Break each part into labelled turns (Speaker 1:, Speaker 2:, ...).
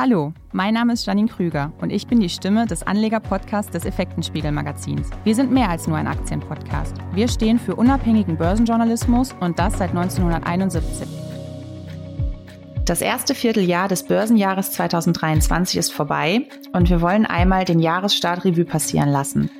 Speaker 1: Hallo, mein Name ist Janine Krüger und ich bin die Stimme des Anleger-Podcasts des Effektenspiegel-Magazins. Wir sind mehr als nur ein Aktienpodcast. Wir stehen für unabhängigen Börsenjournalismus und das seit 1971. Das erste Vierteljahr des Börsenjahres 2023 ist vorbei und wir wollen einmal den Jahresstart Revue passieren lassen.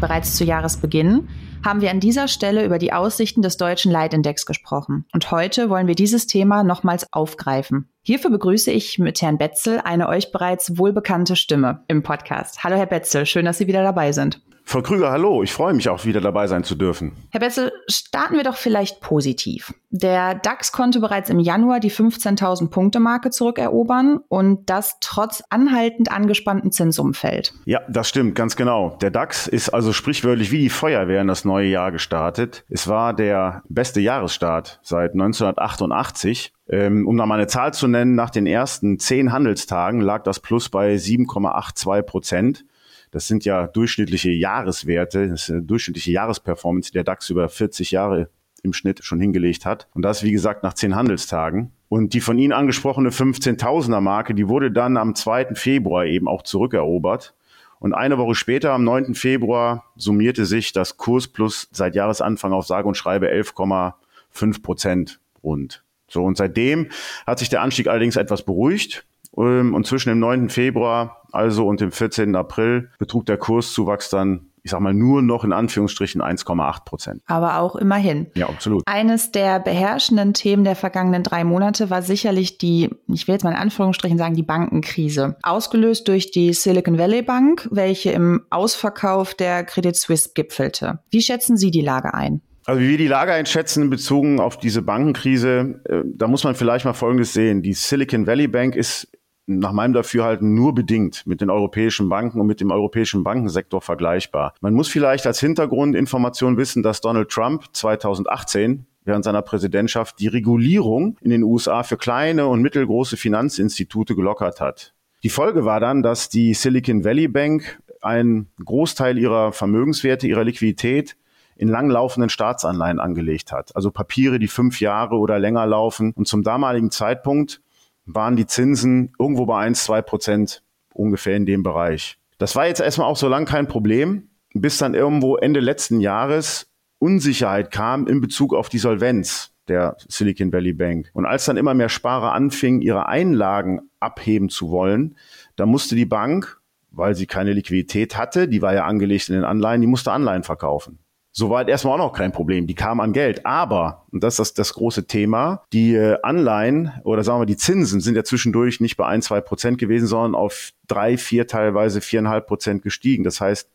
Speaker 1: Bereits zu Jahresbeginn haben wir an dieser Stelle über die Aussichten des deutschen Leitindex gesprochen. Und heute wollen wir dieses Thema nochmals aufgreifen. Hierfür begrüße ich mit Herrn Betzel eine euch bereits wohlbekannte Stimme im Podcast. Hallo Herr Betzel, schön, dass Sie wieder dabei sind.
Speaker 2: Frau Krüger, hallo. Ich freue mich auch wieder dabei sein zu dürfen.
Speaker 1: Herr Betzel, starten wir doch vielleicht positiv. Der DAX konnte bereits im Januar die 15.000 Punkte Marke zurückerobern und das trotz anhaltend angespannten Zinsumfeld.
Speaker 2: Ja, das stimmt, ganz genau. Der DAX ist also sprichwörtlich wie die Feuerwehr in das neue Jahr gestartet. Es war der beste Jahresstart seit 1988 ähm, um da mal eine Zahl zu nennen, nach den ersten zehn Handelstagen lag das Plus bei 7,82 Prozent. Das sind ja durchschnittliche Jahreswerte, das ist eine durchschnittliche Jahresperformance, die der DAX über 40 Jahre im Schnitt schon hingelegt hat. Und das, wie gesagt, nach zehn Handelstagen. Und die von Ihnen angesprochene 15.000er Marke, die wurde dann am 2. Februar eben auch zurückerobert. Und eine Woche später, am 9. Februar, summierte sich das Kurs plus seit Jahresanfang auf sage und schreibe 11,5 Prozent rund. So, und seitdem hat sich der Anstieg allerdings etwas beruhigt. Und zwischen dem 9. Februar also und dem 14. April betrug der Kurszuwachs dann ich sag mal nur noch in Anführungsstrichen 1,8 Prozent.
Speaker 1: Aber auch immerhin.
Speaker 2: Ja, absolut.
Speaker 1: Eines der beherrschenden Themen der vergangenen drei Monate war sicherlich die, ich will jetzt mal in Anführungsstrichen sagen, die Bankenkrise. Ausgelöst durch die Silicon Valley Bank, welche im Ausverkauf der Credit Suisse gipfelte. Wie schätzen Sie die Lage ein?
Speaker 2: Also wie wir die Lage einschätzen bezogen auf diese Bankenkrise, äh, da muss man vielleicht mal Folgendes sehen. Die Silicon Valley Bank ist nach meinem Dafürhalten nur bedingt mit den europäischen Banken und mit dem europäischen Bankensektor vergleichbar. Man muss vielleicht als Hintergrundinformation wissen, dass Donald Trump 2018 während seiner Präsidentschaft die Regulierung in den USA für kleine und mittelgroße Finanzinstitute gelockert hat. Die Folge war dann, dass die Silicon Valley Bank einen Großteil ihrer Vermögenswerte, ihrer Liquidität in langlaufenden Staatsanleihen angelegt hat. Also Papiere, die fünf Jahre oder länger laufen. Und zum damaligen Zeitpunkt waren die Zinsen irgendwo bei 1, 2 Prozent ungefähr in dem Bereich. Das war jetzt erstmal auch so lang kein Problem, bis dann irgendwo Ende letzten Jahres Unsicherheit kam in Bezug auf die Solvenz der Silicon Valley Bank. Und als dann immer mehr Sparer anfingen, ihre Einlagen abheben zu wollen, da musste die Bank, weil sie keine Liquidität hatte, die war ja angelegt in den Anleihen, die musste Anleihen verkaufen. Soweit erstmal auch noch kein Problem. Die kamen an Geld. Aber, und das ist das, das große Thema, die äh, Anleihen oder sagen wir die Zinsen sind ja zwischendurch nicht bei ein, zwei Prozent gewesen, sondern auf drei, vier, teilweise viereinhalb Prozent gestiegen. Das heißt,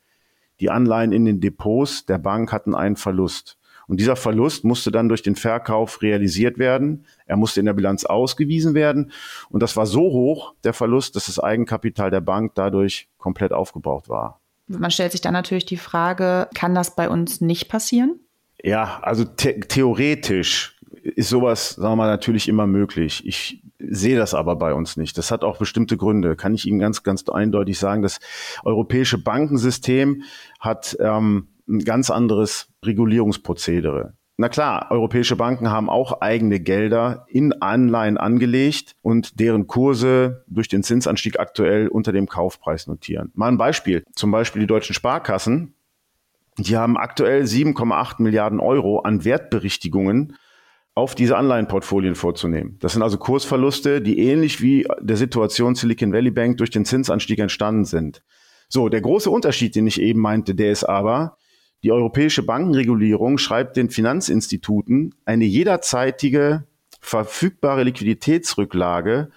Speaker 2: die Anleihen in den Depots der Bank hatten einen Verlust. Und dieser Verlust musste dann durch den Verkauf realisiert werden. Er musste in der Bilanz ausgewiesen werden. Und das war so hoch, der Verlust, dass das Eigenkapital der Bank dadurch komplett aufgebraucht war.
Speaker 1: Man stellt sich dann natürlich die Frage, kann das bei uns nicht passieren?
Speaker 2: Ja, also the theoretisch ist sowas, sagen wir mal, natürlich immer möglich. Ich sehe das aber bei uns nicht. Das hat auch bestimmte Gründe. Kann ich Ihnen ganz, ganz eindeutig sagen, das europäische Bankensystem hat ähm, ein ganz anderes Regulierungsprozedere. Na klar, europäische Banken haben auch eigene Gelder in Anleihen angelegt und deren Kurse durch den Zinsanstieg aktuell unter dem Kaufpreis notieren. Mal ein Beispiel. Zum Beispiel die deutschen Sparkassen. Die haben aktuell 7,8 Milliarden Euro an Wertberichtigungen auf diese Anleihenportfolien vorzunehmen. Das sind also Kursverluste, die ähnlich wie der Situation Silicon Valley Bank durch den Zinsanstieg entstanden sind. So, der große Unterschied, den ich eben meinte, der ist aber, die europäische Bankenregulierung schreibt den Finanzinstituten eine jederzeitige verfügbare Liquiditätsrücklage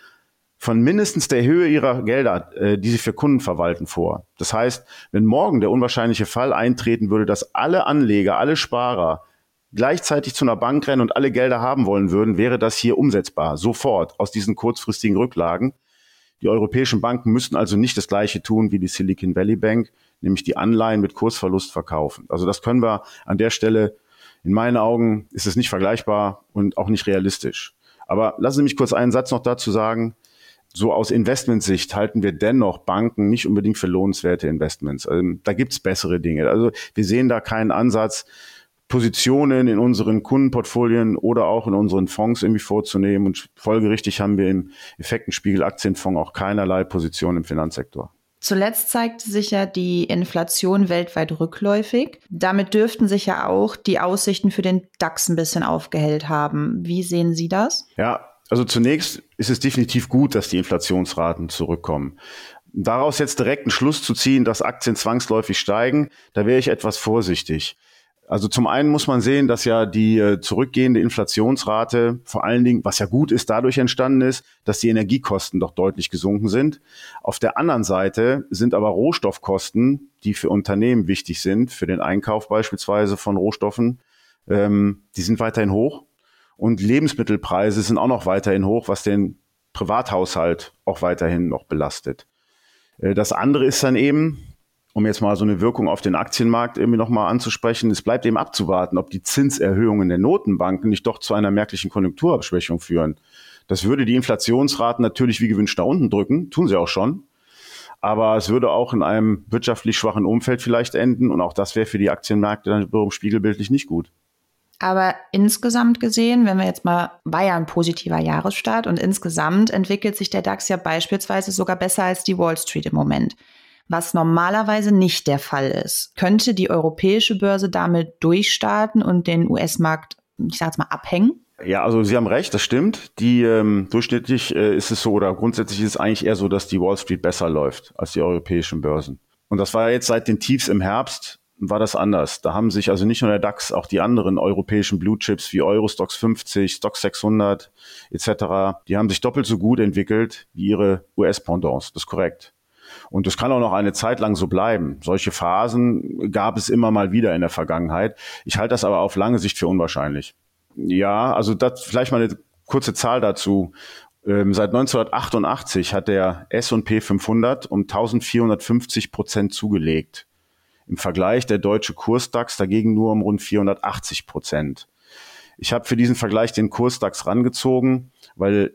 Speaker 2: von mindestens der Höhe ihrer Gelder, äh, die sie für Kunden verwalten, vor. Das heißt, wenn morgen der unwahrscheinliche Fall eintreten würde, dass alle Anleger, alle Sparer gleichzeitig zu einer Bank rennen und alle Gelder haben wollen würden, wäre das hier umsetzbar, sofort aus diesen kurzfristigen Rücklagen. Die europäischen Banken müssten also nicht das Gleiche tun wie die Silicon Valley Bank, nämlich die Anleihen mit Kursverlust verkaufen. Also das können wir an der Stelle, in meinen Augen ist es nicht vergleichbar und auch nicht realistisch. Aber lassen Sie mich kurz einen Satz noch dazu sagen. so aus Investmentsicht halten wir dennoch Banken nicht unbedingt für lohnenswerte Investments. Also, da gibt's bessere Dinge. Also wir sehen da keinen Ansatz, Positionen in unseren Kundenportfolien oder auch in unseren Fonds irgendwie vorzunehmen. Und folgerichtig haben wir im Effektenspiegel Aktienfonds auch keinerlei Position im Finanzsektor.
Speaker 1: Zuletzt zeigte sich ja die Inflation weltweit rückläufig. Damit dürften sich ja auch die Aussichten für den DAX ein bisschen aufgehellt haben. Wie sehen Sie das?
Speaker 2: Ja, also zunächst ist es definitiv gut, dass die Inflationsraten zurückkommen. Daraus jetzt direkt einen Schluss zu ziehen, dass Aktien zwangsläufig steigen, da wäre ich etwas vorsichtig. Also zum einen muss man sehen, dass ja die äh, zurückgehende Inflationsrate vor allen Dingen, was ja gut ist, dadurch entstanden ist, dass die Energiekosten doch deutlich gesunken sind. Auf der anderen Seite sind aber Rohstoffkosten, die für Unternehmen wichtig sind, für den Einkauf beispielsweise von Rohstoffen, ähm, die sind weiterhin hoch. Und Lebensmittelpreise sind auch noch weiterhin hoch, was den Privathaushalt auch weiterhin noch belastet. Äh, das andere ist dann eben, um jetzt mal so eine Wirkung auf den Aktienmarkt irgendwie nochmal anzusprechen, es bleibt eben abzuwarten, ob die Zinserhöhungen der Notenbanken nicht doch zu einer merklichen Konjunkturabschwächung führen. Das würde die Inflationsraten natürlich wie gewünscht nach unten drücken, tun sie auch schon. Aber es würde auch in einem wirtschaftlich schwachen Umfeld vielleicht enden und auch das wäre für die Aktienmärkte dann spiegelbildlich nicht gut.
Speaker 1: Aber insgesamt gesehen, wenn wir jetzt mal, war ja ein positiver Jahresstart und insgesamt entwickelt sich der DAX ja beispielsweise sogar besser als die Wall Street im Moment was normalerweise nicht der Fall ist. Könnte die europäische Börse damit durchstarten und den US-Markt, ich sage jetzt mal, abhängen?
Speaker 2: Ja, also Sie haben recht, das stimmt. Die ähm, durchschnittlich äh, ist es so oder grundsätzlich ist es eigentlich eher so, dass die Wall Street besser läuft als die europäischen Börsen. Und das war jetzt seit den Tiefs im Herbst war das anders. Da haben sich also nicht nur der DAX, auch die anderen europäischen Blue Chips wie Eurostox 50, Stock 600 etc., die haben sich doppelt so gut entwickelt wie ihre US-Pendants. Das ist korrekt. Und das kann auch noch eine Zeit lang so bleiben. Solche Phasen gab es immer mal wieder in der Vergangenheit. Ich halte das aber auf lange Sicht für unwahrscheinlich. Ja, also das vielleicht mal eine kurze Zahl dazu. Ähm, seit 1988 hat der S&P 500 um 1450 Prozent zugelegt. Im Vergleich der deutsche Kursdax dagegen nur um rund 480 Prozent. Ich habe für diesen Vergleich den Kursdax rangezogen, weil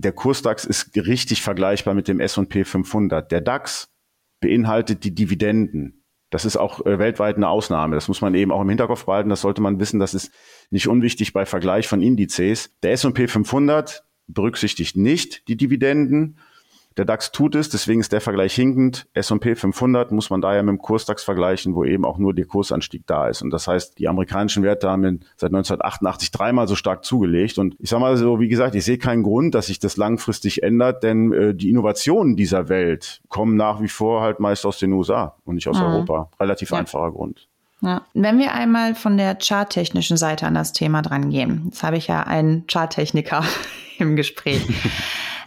Speaker 2: der Kursdax ist richtig vergleichbar mit dem S&P 500. Der DAX beinhaltet die Dividenden. Das ist auch äh, weltweit eine Ausnahme. Das muss man eben auch im Hinterkopf behalten. Das sollte man wissen. Das ist nicht unwichtig bei Vergleich von Indizes. Der S&P 500 berücksichtigt nicht die Dividenden der DAX tut es, deswegen ist der Vergleich hinkend. S&P 500 muss man daher mit dem Kursdax vergleichen, wo eben auch nur der Kursanstieg da ist. Und das heißt, die amerikanischen Werte haben seit 1988 dreimal so stark zugelegt. Und ich sage mal so, wie gesagt, ich sehe keinen Grund, dass sich das langfristig ändert, denn äh, die Innovationen dieser Welt kommen nach wie vor halt meist aus den USA und nicht aus mhm. Europa. Relativ ja. einfacher Grund.
Speaker 1: Ja. Wenn wir einmal von der charttechnischen Seite an das Thema dran gehen, jetzt habe ich ja einen Charttechniker im Gespräch.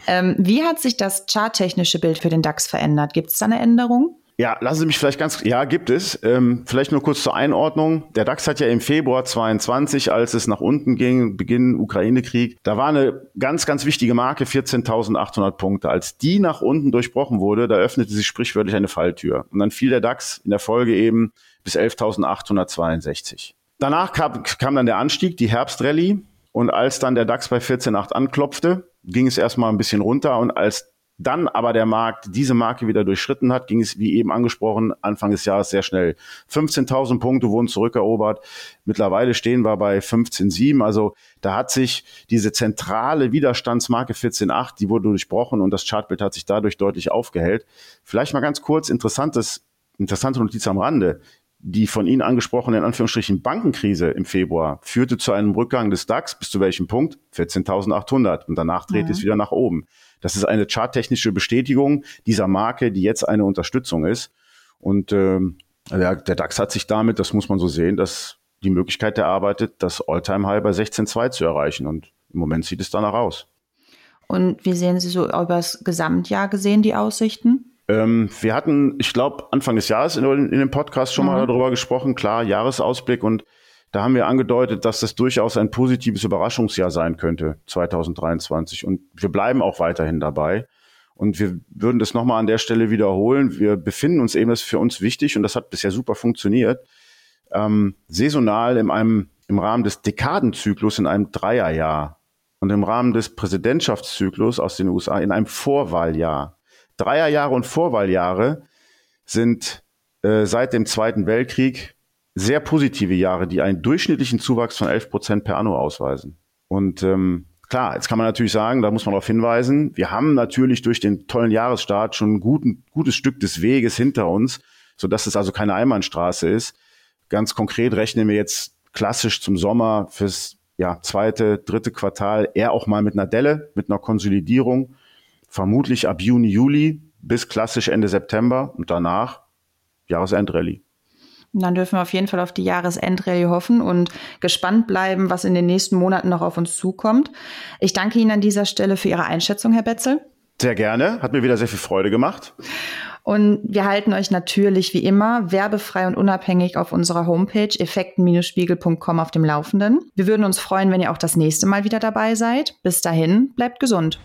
Speaker 1: Ähm, wie hat sich das charttechnische Bild für den DAX verändert? Gibt es da eine Änderung?
Speaker 2: Ja, lassen Sie mich vielleicht ganz, ja, gibt es. Ähm, vielleicht nur kurz zur Einordnung. Der DAX hat ja im Februar 22, als es nach unten ging, Beginn Ukraine-Krieg, da war eine ganz, ganz wichtige Marke, 14.800 Punkte. Als die nach unten durchbrochen wurde, da öffnete sich sprichwörtlich eine Falltür. Und dann fiel der DAX in der Folge eben bis 11.862. Danach kam, kam dann der Anstieg, die Herbstrallye. Und als dann der DAX bei 14.8 anklopfte, ging es erstmal ein bisschen runter und als dann aber der Markt diese Marke wieder durchschritten hat, ging es, wie eben angesprochen, Anfang des Jahres sehr schnell. 15.000 Punkte wurden zurückerobert. Mittlerweile stehen wir bei 15.7. Also da hat sich diese zentrale Widerstandsmarke 14.8, die wurde durchbrochen und das Chartbild hat sich dadurch deutlich aufgehellt. Vielleicht mal ganz kurz interessantes, interessante Notiz am Rande die von Ihnen angesprochene, in Anführungsstrichen, Bankenkrise im Februar führte zu einem Rückgang des DAX. Bis zu welchem Punkt? 14.800. Und danach dreht mhm. es wieder nach oben. Das ist eine charttechnische Bestätigung dieser Marke, die jetzt eine Unterstützung ist. Und ähm, der, der DAX hat sich damit, das muss man so sehen, dass die Möglichkeit erarbeitet, das Alltime-High bei 16.2 zu erreichen. Und im Moment sieht es danach aus.
Speaker 1: Und wie sehen Sie so über das Gesamtjahr gesehen, die Aussichten?
Speaker 2: Ähm, wir hatten, ich glaube, Anfang des Jahres in, in, dem Podcast schon mhm. mal darüber gesprochen, klar, Jahresausblick und da haben wir angedeutet, dass das durchaus ein positives Überraschungsjahr sein könnte, 2023. Und wir bleiben auch weiterhin dabei. Und wir würden das nochmal an der Stelle wiederholen. Wir befinden uns eben, das ist für uns wichtig und das hat bisher super funktioniert, ähm, saisonal in einem, im Rahmen des Dekadenzyklus in einem Dreierjahr und im Rahmen des Präsidentschaftszyklus aus den USA in einem Vorwahljahr. Dreierjahre und Vorwahljahre sind äh, seit dem Zweiten Weltkrieg sehr positive Jahre, die einen durchschnittlichen Zuwachs von 11 Prozent per anno ausweisen. Und ähm, klar, jetzt kann man natürlich sagen, da muss man darauf hinweisen, wir haben natürlich durch den tollen Jahresstart schon ein guten, gutes Stück des Weges hinter uns, sodass es also keine Einbahnstraße ist. Ganz konkret rechnen wir jetzt klassisch zum Sommer fürs ja, zweite, dritte Quartal eher auch mal mit einer Delle, mit einer Konsolidierung, vermutlich ab Juni, Juli bis klassisch Ende September und danach Jahresendrallye.
Speaker 1: Dann dürfen wir auf jeden Fall auf die Jahresendrallye hoffen und gespannt bleiben, was in den nächsten Monaten noch auf uns zukommt. Ich danke Ihnen an dieser Stelle für Ihre Einschätzung, Herr Betzel.
Speaker 2: Sehr gerne, hat mir wieder sehr viel Freude gemacht.
Speaker 1: Und wir halten euch natürlich wie immer werbefrei und unabhängig auf unserer Homepage effekten-spiegel.com auf dem Laufenden. Wir würden uns freuen, wenn ihr auch das nächste Mal wieder dabei seid. Bis dahin, bleibt gesund.